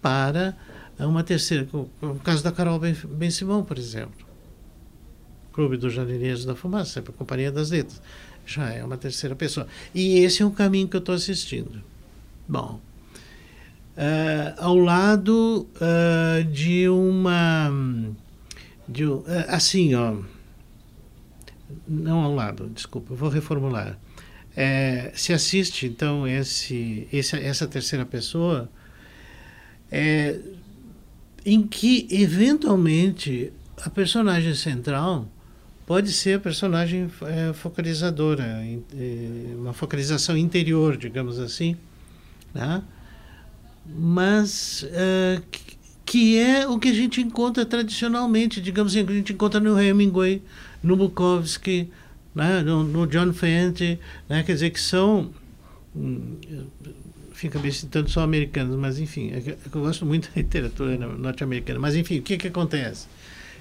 para uma terceira. O caso da Carol Ben, ben Simão, por exemplo. Clube dos Jardineiros da Fumaça, a Companhia das Letras já é uma terceira pessoa. E esse é o caminho que eu estou assistindo. Bom, uh, ao lado uh, de uma. De, uh, assim, ó. Não ao lado, desculpa, vou reformular. É, se assiste, então, esse, esse, essa terceira pessoa, é, em que, eventualmente, a personagem central pode ser a personagem é, focalizadora, é, uma focalização interior, digamos assim, né? mas é, que é o que a gente encontra tradicionalmente, digamos assim, que a gente encontra no Hemingway, no Bukowski, né? no, no John Fenty, né? quer dizer que são hum, fica me citando só americanos, mas enfim, é eu gosto muito da literatura norte-americana. Mas enfim, o que, que acontece?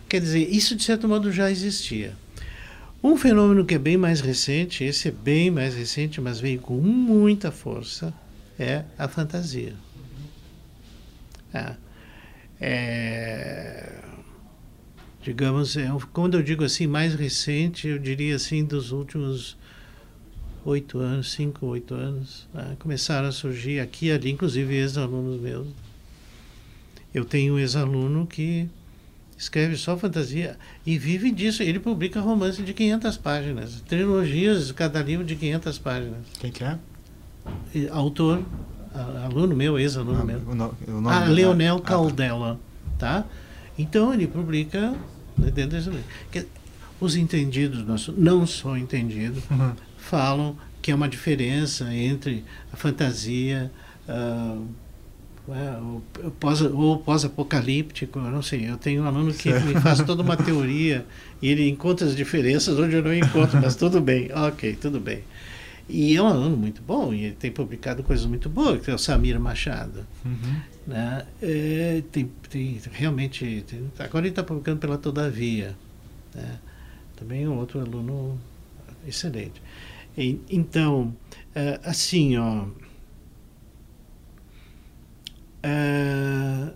Quer dizer, isso de certo modo já existia. Um fenômeno que é bem mais recente, esse é bem mais recente, mas veio com muita força, é a fantasia. É, é, digamos, é, quando eu digo assim mais recente, eu diria assim dos últimos oito anos, cinco, oito anos, né, começaram a surgir aqui e ali, inclusive ex-alunos meus. Eu tenho um ex-aluno que escreve só fantasia e vive disso. Ele publica romance de 500 páginas, trilogias, cada livro de 500 páginas. Quem que é? Autor, aluno meu, ex-aluno Ah, meu. o no- o Ah, Leonel ah, tá. Caldela, tá? Então ele publica né, dentro livro. Que- Os entendidos, não sou- não sou entendido, Uhum. falam que há uma diferença entre a fantasia ah, é, o- o pós, ou pós-apocalíptico, não sei. Eu tenho um aluno que me faz toda uma teoria e ele encontra as diferenças onde eu não encontro, mas tudo bem, ok, tudo bem. E é um aluno muito bom, e ele tem publicado coisas muito boas, que é o Samir Machado. Uhum. Né? É, tem, tem, realmente. tem- agora ele está publicando pela Todavia. Né? Também um outro aluno excelente. E- então, é, assim, ó. é,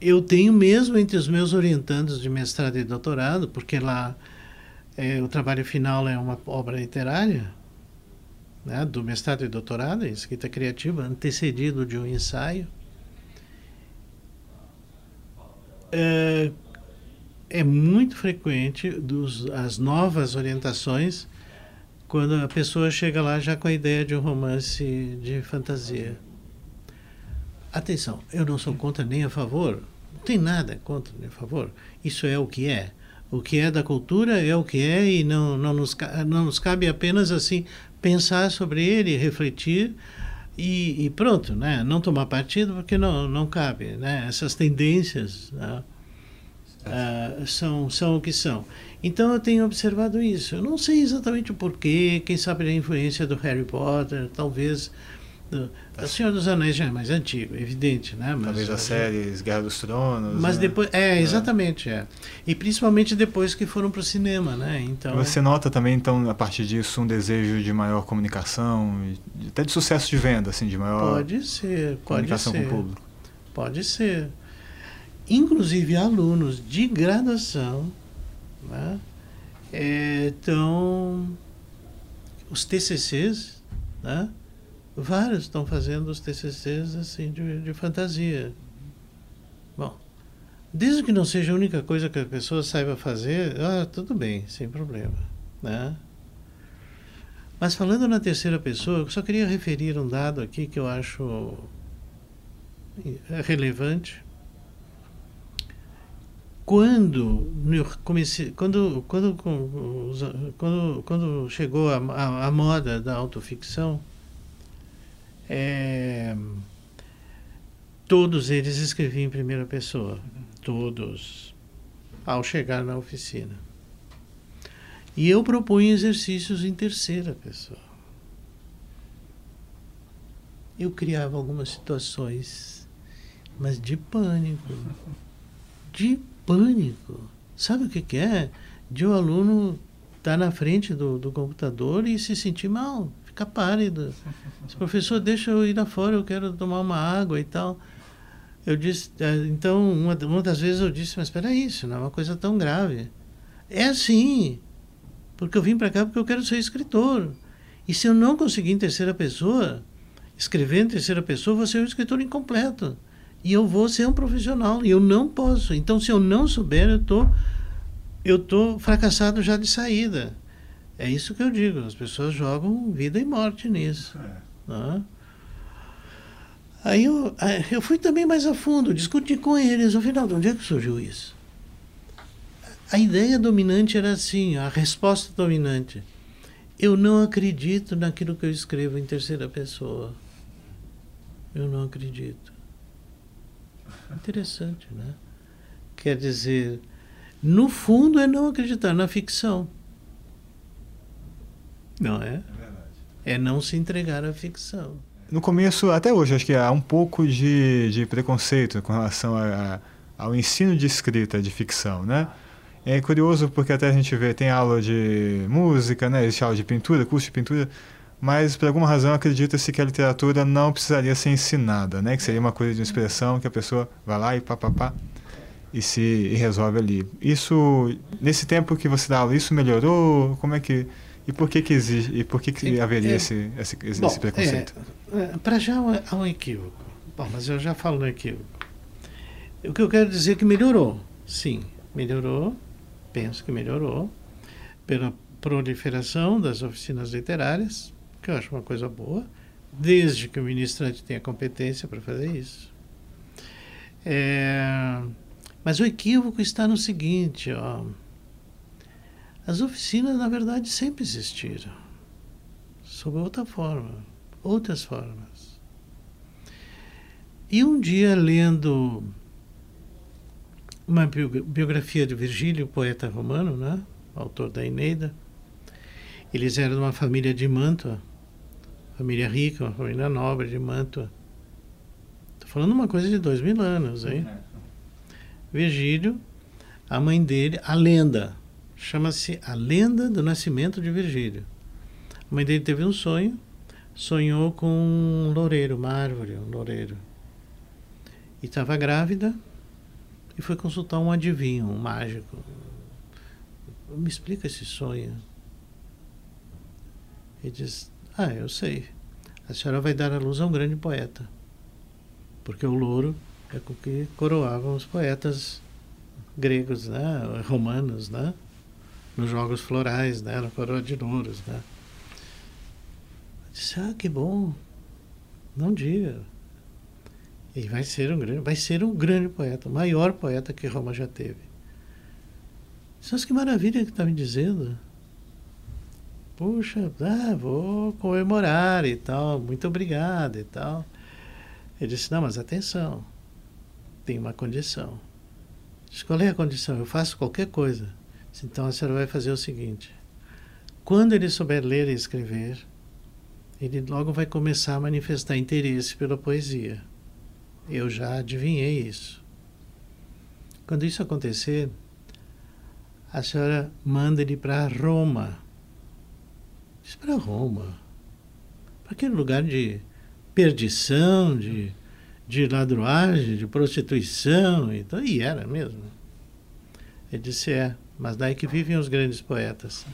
eu tenho mesmo entre os meus orientandos de mestrado e doutorado, porque lá é, o trabalho final é uma obra literária, né, do mestrado e doutorado, em escrita criativa, antecedido de um ensaio. É, é muito frequente dos, as novas orientações quando a pessoa chega lá já com a ideia de um romance de fantasia. Atenção, eu não sou contra nem a favor, não tem nada contra nem a favor. Isso é o que é. O que é da cultura é o que é e não, não, nos, não nos cabe apenas assim pensar sobre ele, refletir e, e pronto, né? Não tomar partido porque não, não cabe, né? Essas tendências né? Ah, são, são o que são. Então eu tenho observado isso. Eu não sei exatamente o porquê, quem sabe a influência do Harry Potter, talvez do, do Senhor dos Anéis já é mais antigo, evidente, né? Mas, Talvez as séries Guerra dos Tronos. Mas né? depois, é, exatamente, é. E principalmente depois que foram para o cinema, né? Então, Você nota também, então, a partir disso, um desejo de maior comunicação, até de sucesso de venda, assim, de maior pode ser, pode comunicação ser. com o público. Pode ser. Inclusive alunos de graduação, né? Então, os TCCs, né? Vários estão fazendo os TCCs assim de, de fantasia. Bom, desde que não seja a única coisa que a pessoa saiba fazer, ah, tudo bem, sem problema, né? Mas falando na terceira pessoa, eu só queria referir um dado aqui que eu acho relevante. Quando comecei, quando, quando, quando, quando chegou a, a, a moda da autoficção, é, todos eles escreviam em primeira pessoa, todos, ao chegar na oficina. E eu propunha exercícios em terceira pessoa. Eu criava algumas situações, mas de pânico. De pânico. Sabe o que, que é? De o um aluno estar na frente do, do computador e se sentir mal, ficar pálido. Esse professor, deixa eu ir lá fora, eu quero tomar uma água e tal. Eu disse, então, uma, uma das vezes eu disse, mas espera isso, não é uma coisa tão grave. É assim, porque eu vim para cá porque eu quero ser escritor. E se eu não conseguir em terceira pessoa, escrever em terceira pessoa, vou ser um escritor incompleto. E eu vou ser um profissional. E eu não posso. Então, se eu não souber, eu tô, eu tô fracassado já de saída. É isso que eu digo. As pessoas jogam vida e morte nisso. É. Né? Aí eu, eu fui também mais a fundo, discuti com eles. Afinal, de onde é que surgiu isso? A ideia dominante era assim, a resposta dominante. Eu não acredito naquilo que eu escrevo em terceira pessoa. Eu não acredito. Interessante, né? Quer dizer, no fundo é não acreditar na ficção. Não é? É não se entregar à ficção. No começo, até hoje, acho que há um pouco de, de preconceito com relação a, a, ao ensino de escrita de ficção, né? É curioso porque até a gente vê, tem aula de música, né? Existe aula de pintura, curso de pintura, mas por alguma razão acredita-se que a literatura não precisaria ser ensinada, né? Que seria uma coisa de expressão que a pessoa vai lá e pá, pá, pá e se e resolve ali. Isso, nesse tempo que você dá aula, isso melhorou? Como é que e por que que existe e por que que haveria é, esse, esse, esse, bom, preconceito? É, Para já há um equívoco. Bom, mas eu já falo no equívoco. O que eu quero dizer é que melhorou, sim. melhorou, penso que melhorou, pela proliferação das oficinas literárias, que eu acho uma coisa boa, desde que o ministrante tenha competência para fazer isso. É, mas o equívoco está no seguinte, ó, as oficinas, na verdade, sempre existiram, sob outra forma, outras formas. E um dia, lendo uma biografia de Virgílio, poeta romano, né? autor da Eneida. Eles eram de uma família de Mantua, família rica, uma família nobre de Mantua. Estou falando uma coisa de dois mil anos, hein? Virgílio, a mãe dele, a lenda, chama-se A Lenda do Nascimento de Virgílio. A mãe dele teve um sonho, sonhou com um loureiro, uma árvore, um loureiro. E estava grávida e foi consultar um adivinho, um mágico, me explica esse sonho. Ele diz: Ah, eu sei. A senhora vai dar à luz a um grande poeta. Porque o louro é com que coroavam os poetas gregos, né? romanos, né? Nos jogos florais, né? na coroa de louros. Né? Eu disse: Ah, que bom. Não diga. E vai ser um grande, vai ser um grande poeta, o maior poeta que Roma já teve. Mas que maravilha que está me dizendo. Puxa, ah, vou comemorar e tal, muito obrigado e tal. Ele disse, não, mas atenção, tem uma condição. Disse, qual é a condição? Eu faço qualquer coisa. Então a senhora vai fazer o seguinte. Quando ele souber ler e escrever, ele logo vai começar a manifestar interesse pela poesia. Eu já adivinhei isso. Quando isso acontecer, a senhora manda ele para Roma. Diz para Roma. Para aquele lugar de perdição, de, de ladruagem, de prostituição. Então, e era mesmo. Ele disse: É, mas daí que vivem os grandes poetas.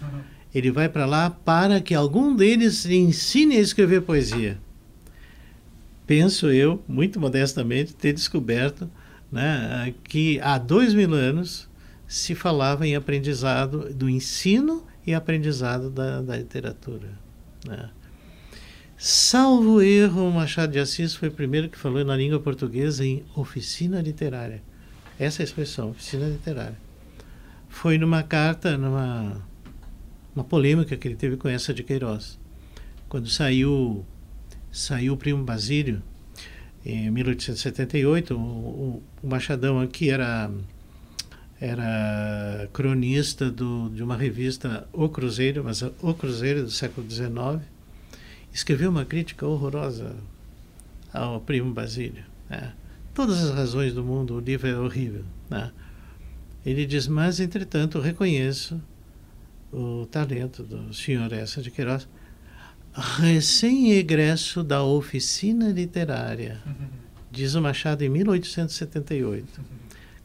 Ele vai para lá para que algum deles lhe ensine a escrever poesia. Penso eu, muito modestamente, ter descoberto né, que há dois mil anos se falava em aprendizado do ensino e aprendizado da, da literatura. Né? Salvo erro, Machado de Assis foi o primeiro que falou na língua portuguesa em oficina literária. Essa é a expressão, oficina literária. Foi numa carta, numa uma polêmica que ele teve com essa de Queiroz. Quando saiu, saiu o Primo Basílio, em 1878, o, o, Machadão aqui era era cronista do, de uma revista O Cruzeiro, mas O Cruzeiro do século XIX, escreveu uma crítica horrorosa ao primo Basílio. Né? Todas as razões do mundo, o livro é horrível. Né? Ele diz, mas entretanto reconheço o talento do senhor Essa de Queiroz, recém-egresso da oficina literária, diz o Machado em 1878.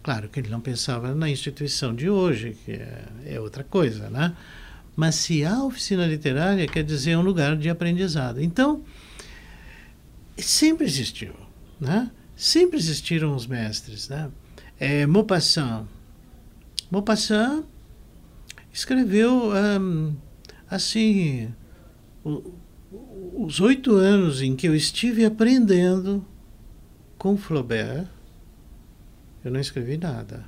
Claro que ele não pensava na instituição de hoje, que é, é outra coisa, né? Mas se há oficina literária, quer dizer um lugar de aprendizado. Então, sempre existiu, né? Sempre existiram os mestres, né? É, Maupassant. Maupassant escreveu, assim, o, os oito anos em que eu estive aprendendo com Flaubert, eu não escrevi nada.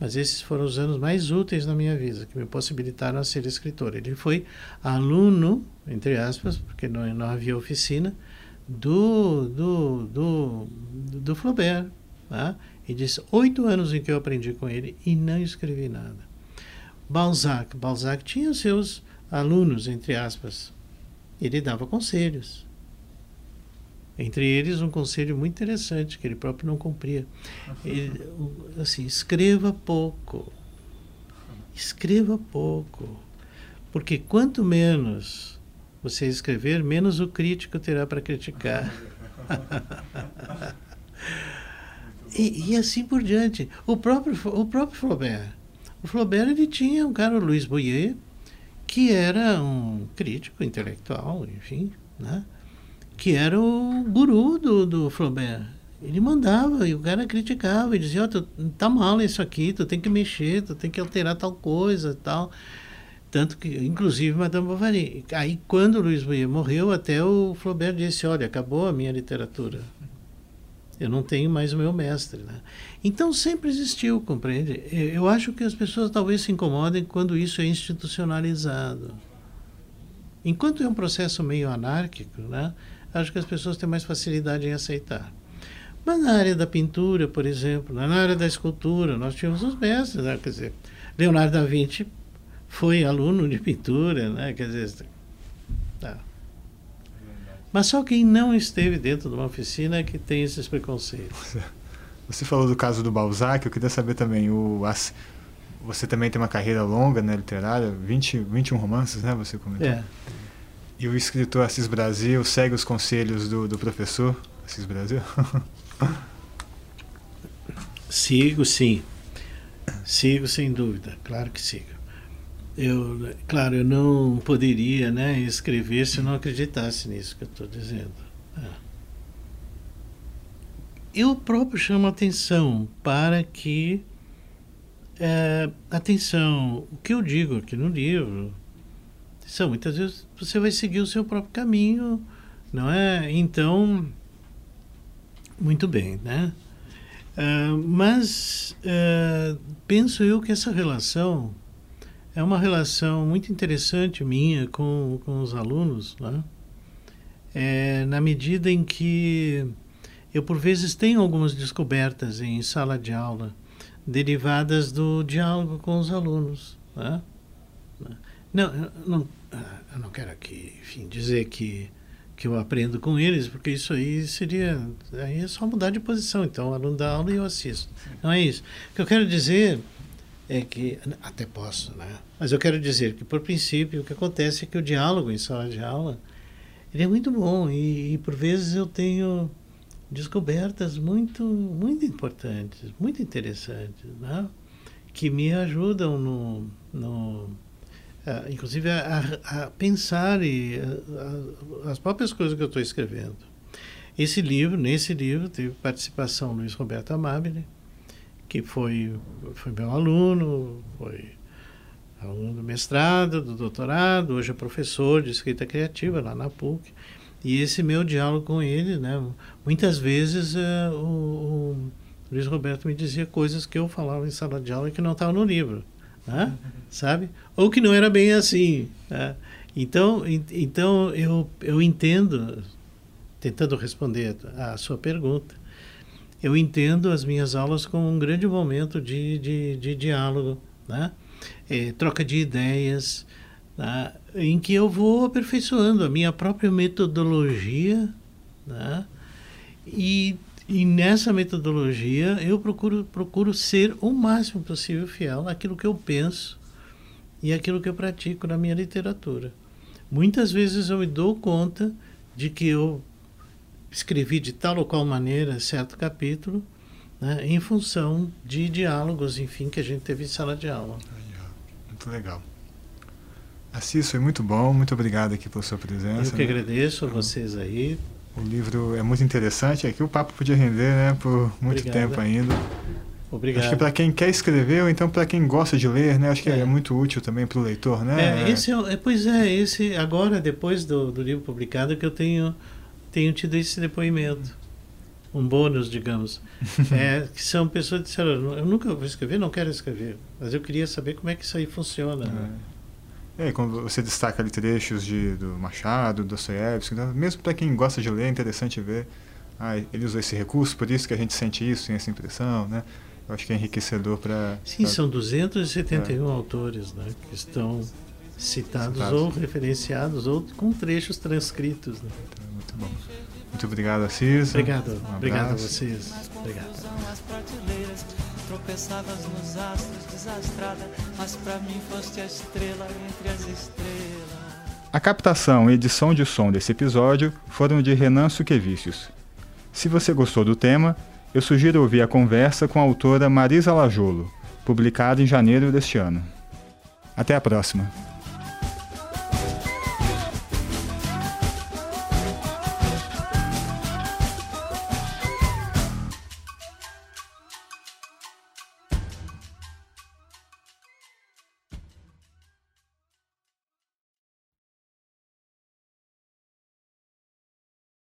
Mas esses foram os anos mais úteis na minha vida, que me possibilitaram a ser escritor. Ele foi aluno, entre aspas, porque não, não havia oficina, do, do, do, do Flaubert. Tá? E disse, oito anos em que eu aprendi com ele e não escrevi nada. Balzac. Balzac tinha seus alunos, entre aspas. Ele dava conselhos. Entre eles, um conselho muito interessante, que ele próprio não cumpria. Ele, assim, escreva pouco. Escreva pouco. Porque quanto menos você escrever, menos o crítico terá para criticar. e, e, assim por diante. O próprio, o próprio Flaubert. O Flaubert ele tinha um cara, o Luiz Boyer, que era um crítico intelectual, enfim, né? que era o guru do, do Flaubert. Ele mandava e o cara criticava e dizia: oh, tá mal isso aqui, tu tem que mexer, tu tem que alterar tal coisa tal. Tanto que, inclusive, Madame Bovary. Aí, quando o Luiz Buia morreu, até o Flaubert disse: olha, acabou a minha literatura. Eu não tenho mais o meu mestre. Né? Então, sempre existiu, compreende? Eu acho que as pessoas talvez se incomodem quando isso é institucionalizado. Enquanto é um processo meio anárquico, né? acho que as pessoas têm mais facilidade em aceitar. Mas na área da pintura, por exemplo, na área da escultura, nós tínhamos os mestres, né? quer dizer, Leonardo da Vinci foi aluno de pintura, né? quer dizer. Mas só quem não esteve dentro de uma oficina é que tem esses preconceitos. Você falou do caso do Balzac, eu queria saber também, o, você também tem uma carreira longa, né, literária, 20, 21 romances, né, você comentou? É. E o escritor Assis Brasil segue os conselhos do, do professor Assis Brasil? Sigo, sim. Sigo, sem dúvida. Claro que sigo. Eu, claro, eu não poderia né, escrever se eu não acreditasse nisso que eu estou dizendo. É. Eu próprio chamo atenção para que. É, atenção, o que eu digo aqui no livro. Atenção, muitas vezes você vai seguir o seu próprio caminho, não é? Então muito bem, né? Uh, mas uh, penso eu que essa relação é uma relação muito interessante minha com, com os alunos, né? É, na medida em que eu, por vezes, tenho algumas descobertas em sala de aula derivadas do diálogo com os alunos. Né? Não, eu não, eu não quero aqui, enfim, dizer que que eu aprendo com eles, porque isso aí seria. Aí é só mudar de posição. Então, o aluno dá aula e eu assisto. Não é isso. O que eu quero dizer é que. Até posso, né? Mas eu quero dizer que, por princípio, o que acontece é que o diálogo em sala de aula ele é muito bom e, e por vezes eu tenho descobertas muito, muito importantes, muito interessantes, né? que me ajudam no, no uh, inclusive a, a, pensar e a, as próprias coisas que eu estou escrevendo. Esse livro, nesse livro, teve participação Luiz Roberto Amabile, que foi, foi meu aluno, foi aluno do mestrado, do doutorado, hoje é professor de escrita criativa lá na PUC. E esse meu diálogo com ele, né, muitas vezes uh, o, o Luiz Roberto me dizia coisas que eu falava em sala de aula que não estavam no livro né? sabe? Ou que não era bem assim. Né? Então, então eu, eu entendo, tentando responder a sua pergunta, eu entendo as minhas aulas como um grande momento de, de, de diálogo, né? É, troca de ideias, né? em que eu vou aperfeiçoando a minha própria metodologia né? e e nessa metodologia eu procuro, procuro ser o máximo possível fiel naquilo que eu penso e aquilo que eu pratico na minha literatura. Muitas vezes eu me dou conta de que eu escrevi de tal ou qual maneira certo capítulo né, em função de diálogos, enfim, que a gente teve em sala de aula. Muito legal. Assis, foi muito bom. Muito obrigado aqui pela sua presença. Eu que né? agradeço a vocês aí o livro é muito interessante. Aqui o papo podia render né, por muito Obrigado. tempo ainda. Obrigado. Acho que para quem quer escrever ou então para quem gosta de ler, né? Acho que é, é muito útil também para o leitor, né? É, esse é, pois é, esse agora depois do, do livro publicado que eu tenho tenho tido esse depoimento, um bônus, digamos, é, que são pessoas que disseram, eu nunca vou escrever, não quero escrever, mas eu queria saber como é que isso aí funciona. Né? É, quando você destaca ali trechos de, do Machado, do Dostoiévski, então, mesmo para quem gosta de ler, é interessante ver. Ah, ele usou esse recurso, por isso que a gente sente isso, tem essa impressão, né? Eu acho que é enriquecedor para... Sim, pra... são 271 é. autores né, que estão citados, citados, ou referenciados ou com trechos transcritos. Né? Então, muito bom. Muito obrigado, Assis. Obrigado. Um obrigado a vocês. Obrigado tropeçavas nos astros, desastrada, mas para mim foste a estrela entre as estrelas. A captação e edição de som desse episódio foram de Renan Suquevicius. Se você gostou do tema, eu sugiro ouvir a conversa com a autora Marisa Lajolo, publicada em janeiro deste ano. Até a próxima!